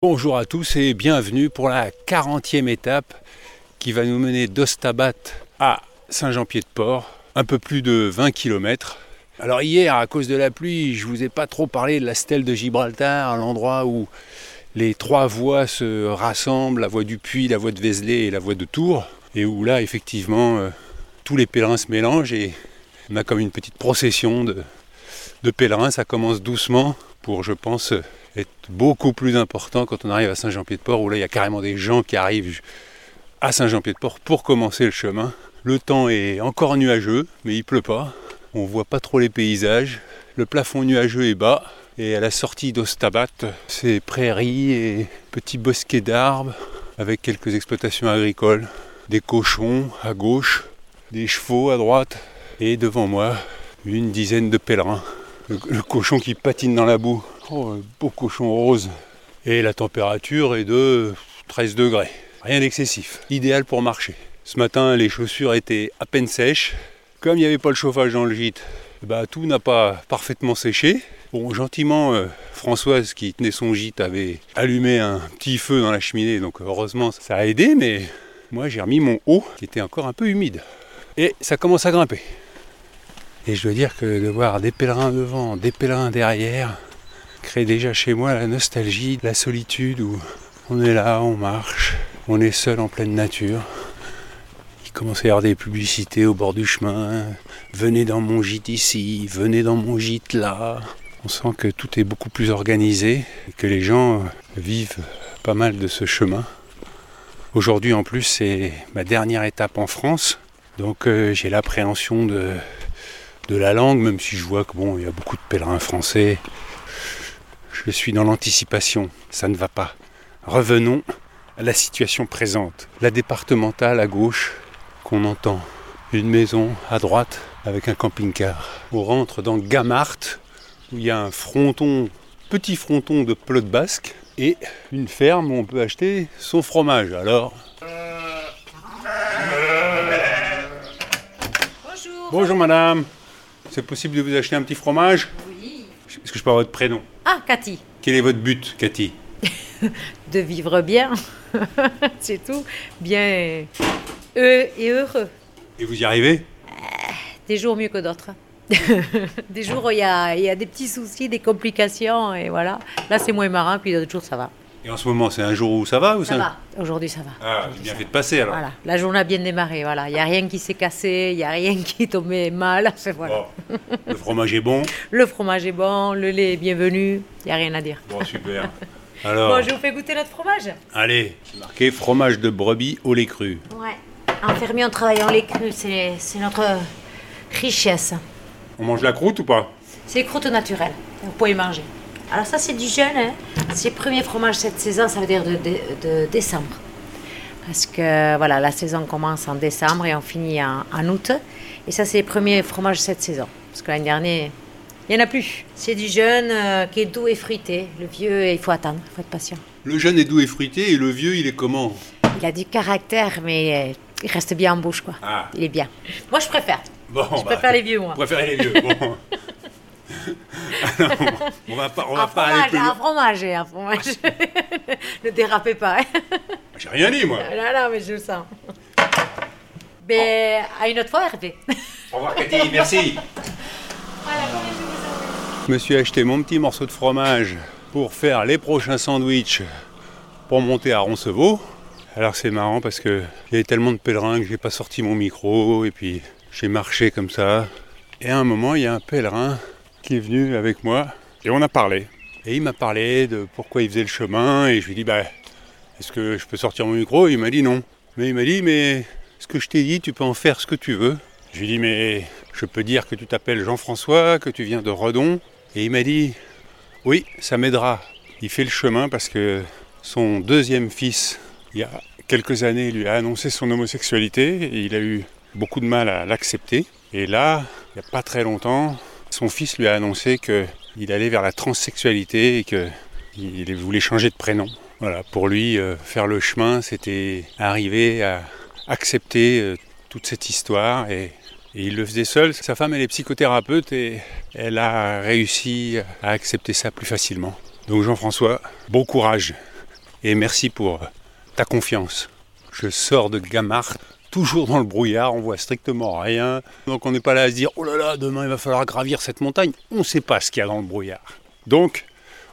Bonjour à tous et bienvenue pour la 40e étape qui va nous mener d'Ostabat à Saint-Jean-Pied-de-Port, un peu plus de 20 km. Alors hier, à cause de la pluie, je vous ai pas trop parlé de la stèle de Gibraltar, l'endroit où les trois voies se rassemblent, la voie du Puy, la voie de Vézelay et la voie de Tours, et où là, effectivement, euh, tous les pèlerins se mélangent et on a comme une petite procession de pèlerins. Ça commence doucement pour, je pense, être beaucoup plus important quand on arrive à Saint-Jean-Pied-de-Port, où là, il y a carrément des gens qui arrivent à Saint-Jean-Pied-de-Port pour commencer le chemin. Le temps est encore nuageux, mais il pleut pas. On voit pas trop les paysages. Le plafond nuageux est bas. Et à la sortie d'Ostabat, c'est prairies et petits bosquets d'arbres avec quelques exploitations agricoles, des cochons à gauche, des chevaux à droite et devant moi, une dizaine de pèlerins. Le, cochon qui patine dans la boue. Oh, un beau cochon rose. Et la température est de 13 degrés. Rien d'excessif. Idéal pour marcher. Ce matin, les chaussures étaient à peine sèches. Comme il n'y avait pas le chauffage dans le gîte, bah, tout n'a pas parfaitement séché. Bon, gentiment, euh, Françoise qui tenait son gîte avait allumé un petit feu dans la cheminée, donc heureusement ça a aidé, mais moi j'ai remis mon haut qui était encore un peu humide. Et ça commence à grimper. Et je dois dire que de voir des pèlerins devant, des pèlerins derrière, crée déjà chez moi la nostalgie, la solitude où on est là, on marche, on est seul en pleine nature. Il commence à y avoir des publicités au bord du chemin. Venez dans mon gîte ici, venez dans mon gîte là. On sent que tout est beaucoup plus organisé que les gens vivent pas mal de ce chemin. Aujourd'hui en plus c'est ma dernière étape en France, donc euh, j'ai l'appréhension de, de la langue, même si je vois que bon, il y a beaucoup de pèlerins français. Je suis dans l'anticipation, ça ne va pas. Revenons à la situation présente. La départementale à gauche qu'on entend, une maison à droite avec un camping-car. On rentre dans Gamart où il y a un fronton, petit fronton de pelote basque et une ferme où on peut acheter son fromage. Alors, Bonjour. bonjour madame, c'est possible de vous acheter un petit fromage Oui. Est-ce que je peux avoir votre prénom Ah, Cathy, Quel est votre but, Cathy de vivre bien, c'est tout. Bien et heureux. Et vous y arrivez Des jours mieux que d'autres. des jours où il y a, il y a des petits soucis, des complications, et voilà. Là, c'est moins marrant, puis d'autres jours, ça va. Et en ce moment, c'est un jour où ça va ou Ça va. Aujourd'hui, ça va. Ah, j'ai bien fait de passer alors. Voilà, la journée a bien démarré, voilà. Il n'y a rien qui s'est cassé, il n'y a rien qui est tombé mal. Voilà. Bon, le fromage est bon. Le fromage est bon, le lait est bienvenu, il n'y a rien à dire. Bon, super. Alors, Bon, je vous fais goûter notre fromage allez, c'est marqué fromage de brebis au lait cru. Ouais. En fermier, on travaille en lait cru, c'est c'est notre richesse. On mange la croûte ou pas? C'est croûte naturelle, vous pouvez manger. Alors ça, c'est du jeune, hein. c'est le premier fromage cette saison, ça veut dire de, de- de décembre. Parce que voilà, la saison commence en décembre et on finit en, en août. Et ça, c'est le premier fromage cette saison. Parce que l'année dernière, il n'y en a plus. C'est du jeune euh, qui est doux et fruité. Le vieux, il faut attendre, il faut être patient. Le jeune est doux et fruité et le vieux, il est comment? Il a du caractère, mais euh, il reste bien en bouche, quoi. Ah. Il est bien. Moi, je préfère. Bon, Je préfère les vieux, moi. Vous préférez les vieux, bon. Alors, on va pas, on va Un pas aller fromage, plus un loin. fromage, un fromage. ne dérapez pas. hein. J'ai rien dit, moi. Non, non, mais je le sens. Mais à une autre fois, Hervé. Au revoir, Cathy, merci. Je me suis acheté mon petit morceau de fromage pour faire les prochains sandwichs pour monter à Roncevaux. Alors c'est marrant parce que il y avait tellement de pèlerins que j'ai pas sorti mon micro et puis j'ai marché comme ça. Et à un moment, il y a un pèlerin qui est venu avec moi et on a parlé. Et il m'a parlé de pourquoi il faisait le chemin et je lui ai dit bah est-ce que je peux sortir mon micro? Il m'a dit non. Mais il m'a dit mais ce que je t'ai dit, tu peux en faire ce que tu veux. Je lui ai dit mais je peux dire que tu t'appelles Jean-François, que tu viens de Redon. Et il m'a dit oui, ça m'aidera. Il fait le chemin parce que son deuxième fils, il y a quelques années, lui a annoncé son homosexualité et il a eu beaucoup de mal à l'accepter. Et là, il n'y a pas très longtemps, son fils lui a annoncé qu'il allait vers la transsexualité et qu'il voulait changer de prénom. Voilà, pour lui, euh, faire le chemin, c'était arriver à accepter euh, toute cette histoire et, il le faisait seul. Sa femme, est psychothérapeute et elle a réussi à accepter ça plus facilement. Donc Jean-François, bon courage. et merci pour ta confiance. Je sors de Gamart, toujours dans le brouillard, on voit strictement rien. Donc on n'est pas là à se dire oh là là, demain il va falloir gravir cette montagne. On ne sait pas ce qu'il y a dans le brouillard. Donc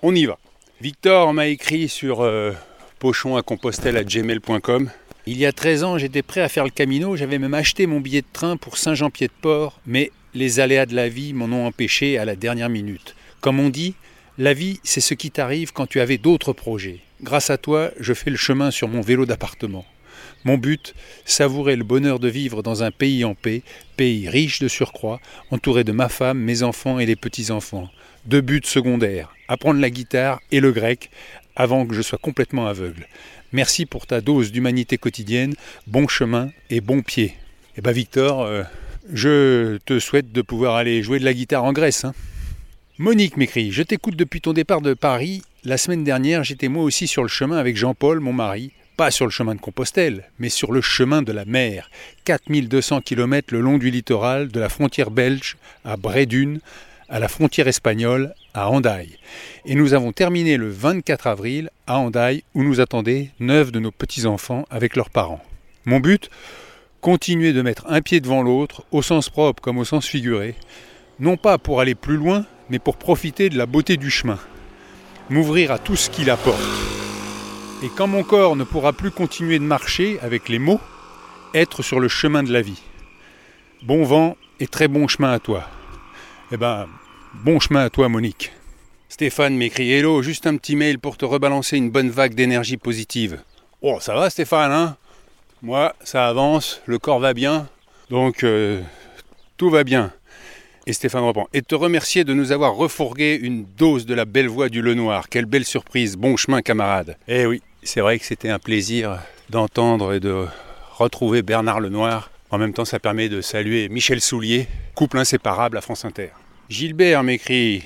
on y va. Victor m'a écrit sur euh, pochon à Compostelle à gmail.com. Il y a 13 ans, j'étais prêt à faire le Camino, j'avais même acheté mon billet de train pour Saint-Jean-Pied-de-Port, mais les aléas de la vie m'en ont empêché à la dernière minute. Comme on dit, la vie, c'est ce qui t'arrive quand tu avais d'autres projets. Grâce à toi, je fais le chemin sur mon vélo d'appartement. Mon but, savourer le bonheur de vivre dans un pays en paix, pays riche de surcroît, entouré de ma femme, mes enfants et les petits-enfants. Deux buts secondaires, apprendre la guitare et le grec avant que je sois complètement aveugle. Merci pour ta dose d'humanité quotidienne, bon chemin et bon pied. Eh bien Victor, euh, je te souhaite de pouvoir aller jouer de la guitare en Grèce. Hein. Monique m'écrit, je t'écoute depuis ton départ de Paris. La semaine dernière, j'étais moi aussi sur le chemin avec Jean-Paul, mon mari. Pas sur le chemin de Compostelle, mais sur le chemin de la mer. 4200 km le long du littoral, de la frontière belge à Brédune, à la frontière espagnole, à Hendaye. Et nous avons terminé le 24 avril à Hendaye, où nous attendaient neuf de nos petits-enfants avec leurs parents. Mon but Continuer de mettre un pied devant l'autre, au sens propre comme au sens figuré, non pas pour aller plus loin, mais pour profiter de la beauté du chemin, m'ouvrir à tout ce qu'il apporte. Et quand mon corps ne pourra plus continuer de marcher avec les mots, être sur le chemin de la vie. Bon vent et très bon chemin à toi. Eh ben, bon chemin à toi, Monique. Stéphane m'écrit Hello, juste un petit mail pour te rebalancer une bonne vague d'énergie positive. Oh, ça va, Stéphane, hein? Moi, ça avance, le corps va bien, donc euh, tout va bien. Et Stéphane reprend. Et te remercier de nous avoir refourgué une dose de la belle voix du Lenoir. Quelle belle surprise. Bon chemin, camarade. Eh oui, c'est vrai que c'était un plaisir d'entendre et de retrouver Bernard Lenoir en même temps, ça permet de saluer Michel Soulier, couple inséparable à France Inter. Gilbert m'écrit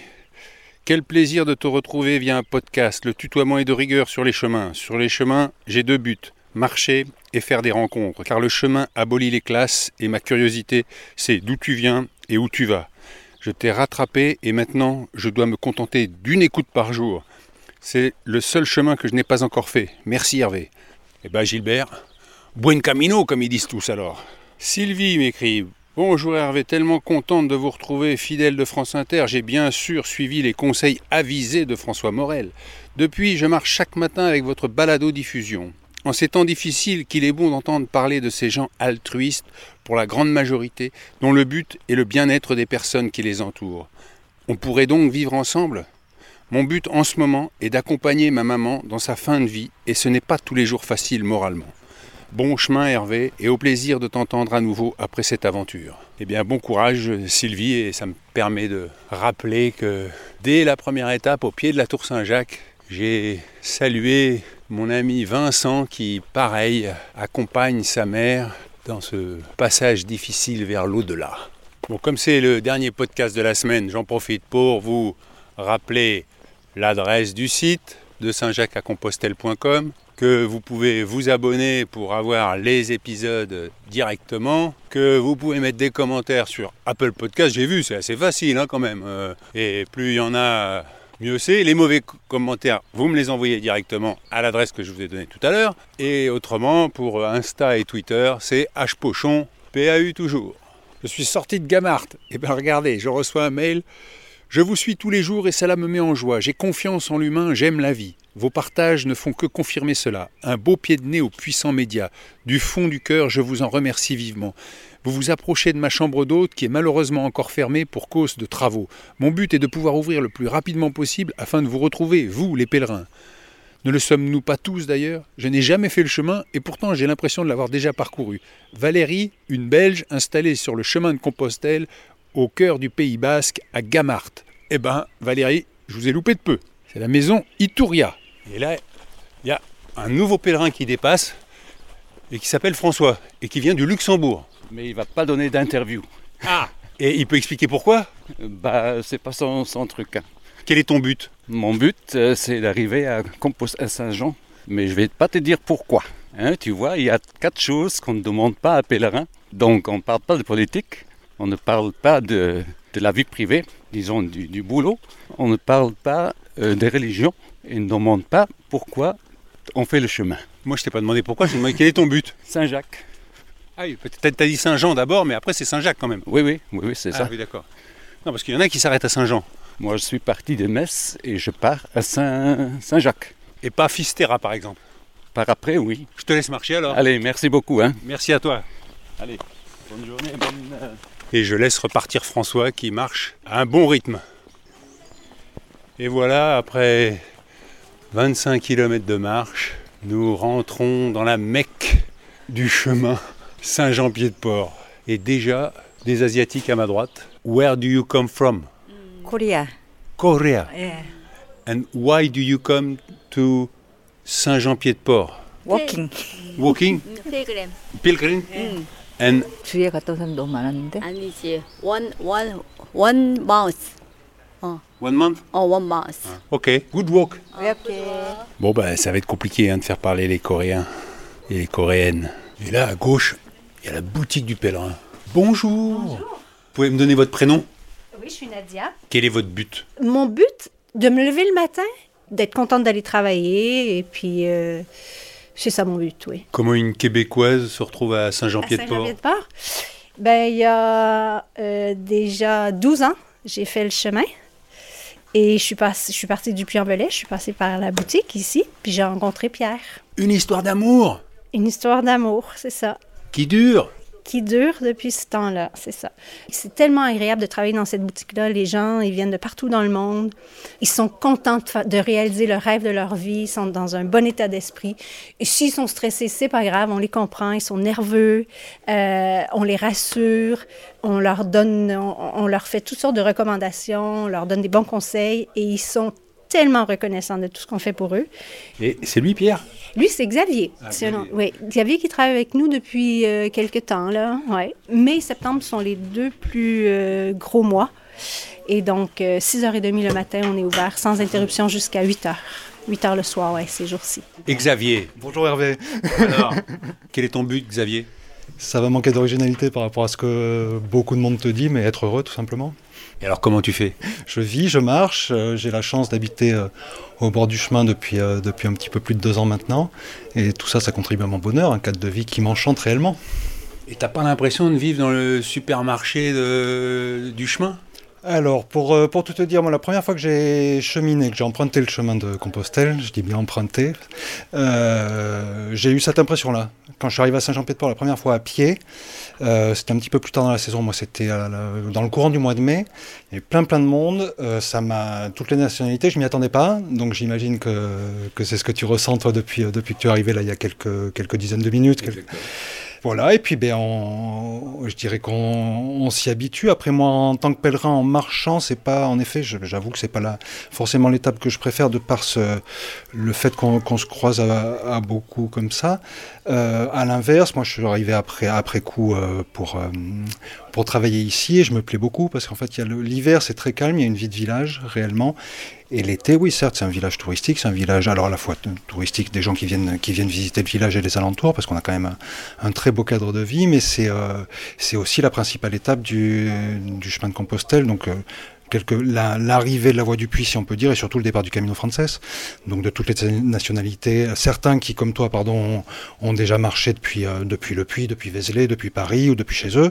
Quel plaisir de te retrouver via un podcast. Le tutoiement est de rigueur sur les chemins. Sur les chemins, j'ai deux buts marcher et faire des rencontres, car le chemin abolit les classes et ma curiosité, c'est d'où tu viens et où tu vas. Je t'ai rattrapé et maintenant je dois me contenter d'une écoute par jour. C'est le seul chemin que je n'ai pas encore fait. Merci Hervé. Eh bien Gilbert, buen camino comme ils disent tous alors. Sylvie m'écrit Bonjour Hervé, tellement contente de vous retrouver, fidèle de France Inter. J'ai bien sûr suivi les conseils avisés de François Morel. Depuis, je marche chaque matin avec votre balado-diffusion. En ces temps difficiles, qu'il est bon d'entendre parler de ces gens altruistes, pour la grande majorité, dont le but est le bien-être des personnes qui les entourent. On pourrait donc vivre ensemble? Mon but en ce moment est d'accompagner ma maman dans sa fin de vie, et ce n'est pas tous les jours facile moralement. Bon chemin Hervé et au plaisir de t'entendre à nouveau après cette aventure. Eh bien bon courage Sylvie et ça me permet de rappeler que dès la première étape au pied de la tour Saint-Jacques, j'ai salué mon ami Vincent qui pareil accompagne sa mère dans ce passage difficile vers l'au-delà. Bon comme c'est le dernier podcast de la semaine, j'en profite pour vous rappeler l'adresse du site de saint-jacques à compostelle.com que vous pouvez vous abonner pour avoir les épisodes directement, que vous pouvez mettre des commentaires sur Apple Podcast, j'ai vu, c'est assez facile hein, quand même. Euh, et plus il y en a, mieux c'est. Les mauvais commentaires, vous me les envoyez directement à l'adresse que je vous ai donnée tout à l'heure. Et autrement, pour Insta et Twitter, c'est hpochon, PAU toujours. Je suis sorti de Gamart. Et bien regardez, je reçois un mail. Je vous suis tous les jours et cela me met en joie. J'ai confiance en l'humain, j'aime la vie. Vos partages ne font que confirmer cela. Un beau pied de nez aux puissants médias. Du fond du cœur, je vous en remercie vivement. Vous vous approchez de ma chambre d'hôte qui est malheureusement encore fermée pour cause de travaux. Mon but est de pouvoir ouvrir le plus rapidement possible afin de vous retrouver, vous, les pèlerins. Ne le sommes-nous pas tous d'ailleurs? Je n'ai jamais fait le chemin et pourtant j'ai l'impression de l'avoir déjà parcouru. Valérie, une Belge installée sur le chemin de Compostelle au cœur du Pays Basque à Gamart. Eh ben, Valérie, je vous ai loupé de peu. C'est la maison Itouria. Et là, il y a un nouveau pèlerin qui dépasse et qui s'appelle François et qui vient du Luxembourg. Mais il va pas donner d'interview. Ah Et il peut expliquer pourquoi? Bah, c'est pas son, truc. Hein. Quel est ton but? Mon but, euh, c'est d'arriver à Compost à Saint-Jean. Mais je vais pas te dire pourquoi. Hein, tu vois, il y a quatre choses qu'on ne demande pas à pèlerin. Donc, on ne parle pas de politique, on ne parle pas de, la vie privée, disons du, boulot, on ne parle pas euh, des religions, et ne demande pas pourquoi on fait le chemin. Moi, je t'ai pas demandé pourquoi, je t'ai demandé quel est ton but? Saint-Jacques. Ah oui, peut-être t'as dit Saint-Jean d'abord, mais après c'est Saint-Jacques quand même. Oui, oui, oui, oui c'est Ah ça. oui, d'accord. Non, parce qu'il y en a qui s'arrêtent à Saint-Jean. Moi, je suis parti de Metz et je pars à Saint- Saint-Jacques. Et pas Fistera, par exemple. Par après, oui. Je te laisse marcher alors. Allez, merci beaucoup. Hein. Merci à toi. Allez, bonne journée. Bonne, euh, Et je laisse repartir François qui marche à un bon rythme. Et voilà, après 25 km de marche, nous rentrons dans la Mecque du chemin Saint-Jean-Pied-de-Port. Et déjà, des Asiatiques à ma droite. Where do you come from? Korea. Korea. Yeah. And why do you come to Saint-Jean-Pied-de-Port? Walking. Walking? 필그램 Pilgrim? And 주위에 갔다 온 사람 너무 많았는데. 아니지 one one one month one month? 어 one month Ok, good walk. 이렇게. Bon, bah, ça va être compliqué hein, de faire parler les Coréens et les Coréennes. Et là, à gauche, il y a la boutique du pèlerin. Bonjour. Vous pouvez me donner votre prénom Oui, je suis Nadia. Quel est votre but Mon but, de me lever le matin, d'être contente d'aller travailler, et puis euh, c'est ça mon but, oui. Comment une Québécoise se retrouve à Saint-Jean-Pied-de-Port Saint-Jean-Pied-de-Port, ben, il y a euh, déjà 12 ans, j'ai fait le chemin. Et je suis, je suis partie du Puy-en-Velay, je suis passée par la boutique ici, puis j'ai rencontré Pierre. Une histoire d'amour Une histoire d'amour, c'est ça. Qui dure? qui dure depuis ce temps-là, c'est ça. C'est tellement agréable de travailler dans cette boutique-là. Les gens, ils viennent de partout dans le monde. Ils sont contents de, réaliser le rêve de leur vie. Ils sont dans un bon état d'esprit. Et s'ils sont stressés, c'est pas grave, on les comprend. Ils sont nerveux, euh, on les rassure, on leur donne, on, on leur fait toutes sortes de recommandations, on leur donne des bons conseils et ils sont tellement reconnaissants de tout ce qu'on fait pour eux. Et c'est lui, Pierre? Lui, c'est Xavier. Ah, C'est un oui, Xavier qui travaille avec nous depuis euh, quelques temps. Là. Ouais. Mai et septembre sont les deux plus euh, gros mois. Et donc, euh, 6h30 le matin, on est ouvert sans interruption jusqu'à 8h. 8h le soir, ouais, ces jours-ci. Et Xavier? Bonjour Hervé. Alors, quel est ton but, Xavier? Ça va manquer d'originalité par rapport à ce que beaucoup de monde te dit, mais être heureux tout simplement. Et alors, comment tu fais? Je vis, je marche, euh, j'ai la chance d'habiter euh, au bord du chemin depuis, euh, depuis un petit peu plus de deux ans maintenant. Et tout ça, ça contribue à mon bonheur, un cadre de vie qui m'enchante réellement. Et t'as pas l'impression de vivre dans le supermarché de- du chemin? Alors, pour, euh, pour tout te dire, moi, la première fois que j'ai cheminé, que j'ai emprunté le chemin de Compostelle, je dis bien emprunté, euh, j'ai eu cette impression-là. Quand je suis arrivé à Saint-Jean-Pied-de-Port la première fois à pied, euh, c'était un petit peu plus tard dans la saison, moi c'était dans le courant du mois de mai, il y avait plein plein de monde, ça m'a toutes les nationalités, je m'y attendais pas, donc j'imagine que, que c'est ce que tu ressens toi depuis, depuis que tu es arrivé là il y a quelques, quelques dizaines de minutes. Voilà, et puis ben, je dirais qu'on on s'y habitue. Après moi, en tant que pèlerin, en marchant, c'est pas, en effet, j'avoue que c'est pas la, forcément l'étape que je préfère de par ce, le fait qu'on se croise à, beaucoup comme ça. Euh, à l'inverse, moi, je suis arrivé après, après coup euh, pour, euh, pour travailler ici et je me plais beaucoup parce qu'en fait, l'hiver, c'est très calme, il y a une vie de village réellement. Et l'été, oui, certes, c'est un village touristique, c'est un village, alors à la fois touristique, des gens qui viennent, qui viennent visiter le village et les alentours, parce qu'on a quand même un, très beau cadre de vie, mais c'est euh, aussi la principale étape du, du chemin de Compostelle, donc euh, la- l'arrivée de la voie du Puy, si on peut dire, et surtout le départ du Camino Frances, donc de toutes les nationalités, certains qui, comme toi, pardon, ont, ont déjà marché depuis, euh, depuis le Puy, depuis Vézelay, depuis Paris ou depuis chez eux,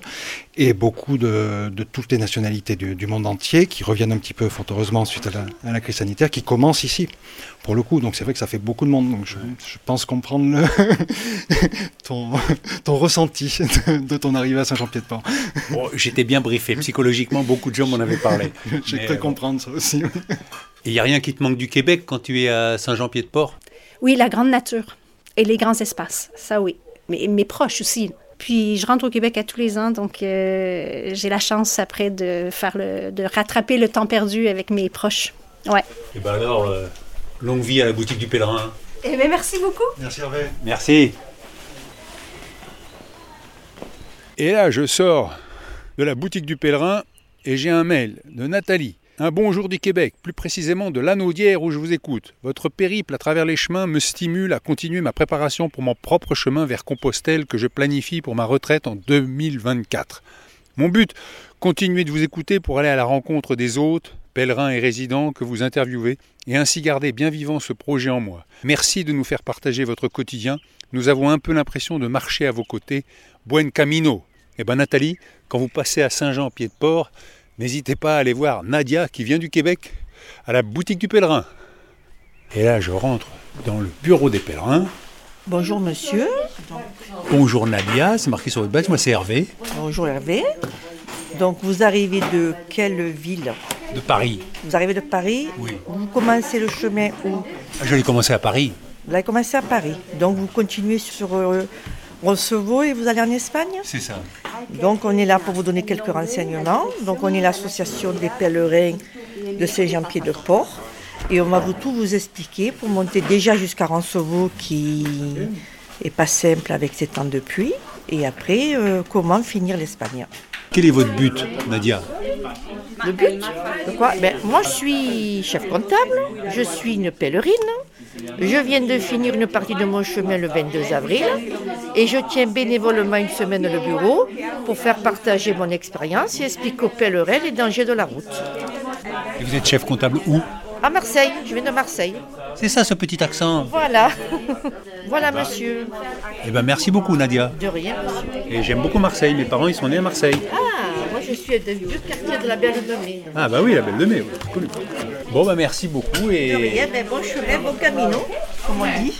et beaucoup de, de toutes les nationalités du, du monde entier qui reviennent un petit peu, fort heureusement, suite à la, à la crise sanitaire, qui commencent ici, pour le coup. Donc c'est vrai que ça fait beaucoup de monde. Donc je, je pense comprendre le ton, ton ressenti de, de ton arrivée à Saint-Jean-Pied-de-Port. Bon, j'étais bien briefé. Psychologiquement, beaucoup de gens m'en avaient parlé. J'ai cru euh, comprendre ça aussi. Et il n'y a rien qui te manque du Québec quand tu es à Saint-Jean-Pied-de-Port? Oui, la grande nature et les grands espaces, ça oui. Mais mes proches aussi. Puis je rentre au Québec à tous les ans, donc euh, j'ai la chance après de faire le, de rattraper le temps perdu avec mes proches. Ouais. Et ben alors, euh, longue vie à la boutique du pèlerin. Eh bien, merci beaucoup. Merci Hervé. Merci. Et là, je sors de la boutique du pèlerin et j'ai un mail de Nathalie. Un bonjour du Québec, plus précisément de l'Anaudière où je vous écoute. Votre périple à travers les chemins me stimule à continuer ma préparation pour mon propre chemin vers Compostelle que je planifie pour ma retraite en 2024. Mon but, continuer de vous écouter pour aller à la rencontre des autres, pèlerins et résidents que vous interviewez et ainsi garder bien vivant ce projet en moi. Merci de nous faire partager votre quotidien. Nous avons un peu l'impression de marcher à vos côtés. Buen camino. Eh ben Nathalie, quand vous passez à Saint-Jean-Pied-de-Port, n'hésitez pas à aller voir Nadia qui vient du Québec à la boutique du pèlerin. Et là, je rentre dans le bureau des pèlerins. Bonjour monsieur. Bonjour Nadia, c'est marqué sur votre badge, moi c'est Hervé, Bonjour Hervé. Donc vous arrivez de quelle ville? De Paris. Vous arrivez de Paris? Oui. Vous commencez le chemin où? Ah, Je l'ai commencé à Paris. Vous avez commencé à Paris. Donc vous continuez sur euh, Roncevaux et vous allez en Espagne? C'est ça. Donc on est là pour vous donner quelques renseignements. Donc on est l'association des pèlerins de Saint-Jean-Pied-de-Port. Et on va vous tout vous expliquer pour monter déjà jusqu'à Roncevaux qui est pas simple avec ces temps de pluie. Et après, euh, comment finir l'Espagne. Quel est votre but, Nadia? Le but? De quoi? Ben, Moi, je suis chef comptable, je suis une pèlerine. Je viens de finir une partie de mon chemin le 22 avril et je tiens bénévolement une semaine le bureau pour faire partager mon expérience et expliquer aux pèlerins les dangers de la route. Et Vous êtes chef comptable où? À Marseille, je viens de Marseille. C'est ça ce petit accent. Voilà. voilà, monsieur. Eh ben merci beaucoup Nadia. De rien, monsieur. Et j'aime beaucoup Marseille, mes parents ils sont nés à Marseille. Ah, moi, je suis du quartier de la Belle de Mai. Ah bah oui, la belle de mai, oui, connu. Bon bah merci beaucoup De et, rien, ben, bon chemin, bon camino, comme on dit.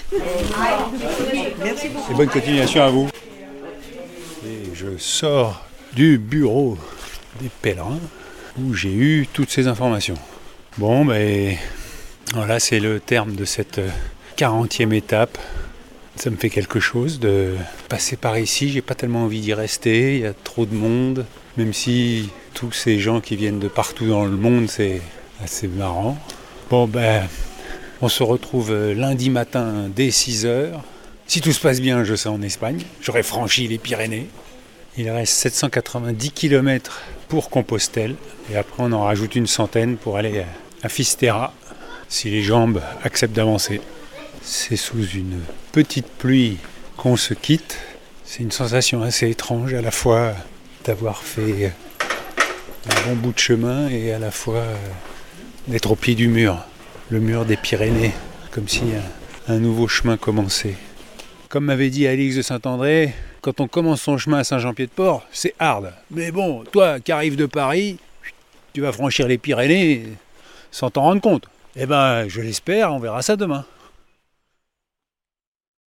Et bonne continuation à vous. Et je sors du bureau des pèlerins où j'ai eu toutes ces informations. Bon ben voilà, c'est le terme de cette 40e étape. Ça me fait quelque chose de passer par ici. J'ai pas tellement envie d'y rester. Il y a trop de monde. Même si tous ces gens qui viennent de partout dans le monde, c'est assez marrant. Bon ben, on se retrouve lundi matin dès 6 heures. Si tout se passe bien, je serai en Espagne. J'aurai franchi les Pyrénées. Il reste 790 km pour Compostelle. Et après, on en rajoute une centaine pour aller à Fisterra, si les jambes acceptent d'avancer. C'est sous une petite pluie qu'on se quitte. C'est une sensation assez étrange à la fois d'avoir fait un bon bout de chemin et à la fois euh, d'être au pied du mur, le mur des Pyrénées, comme si un, nouveau chemin commençait. Comme m'avait dit Alix de Saint-André, quand on commence son chemin à Saint-Jean-Pied-de-Port, c'est hard. Mais bon, toi qui arrives de Paris, tu vas franchir les Pyrénées sans t'en rendre compte. Eh ben, je l'espère, on verra ça demain.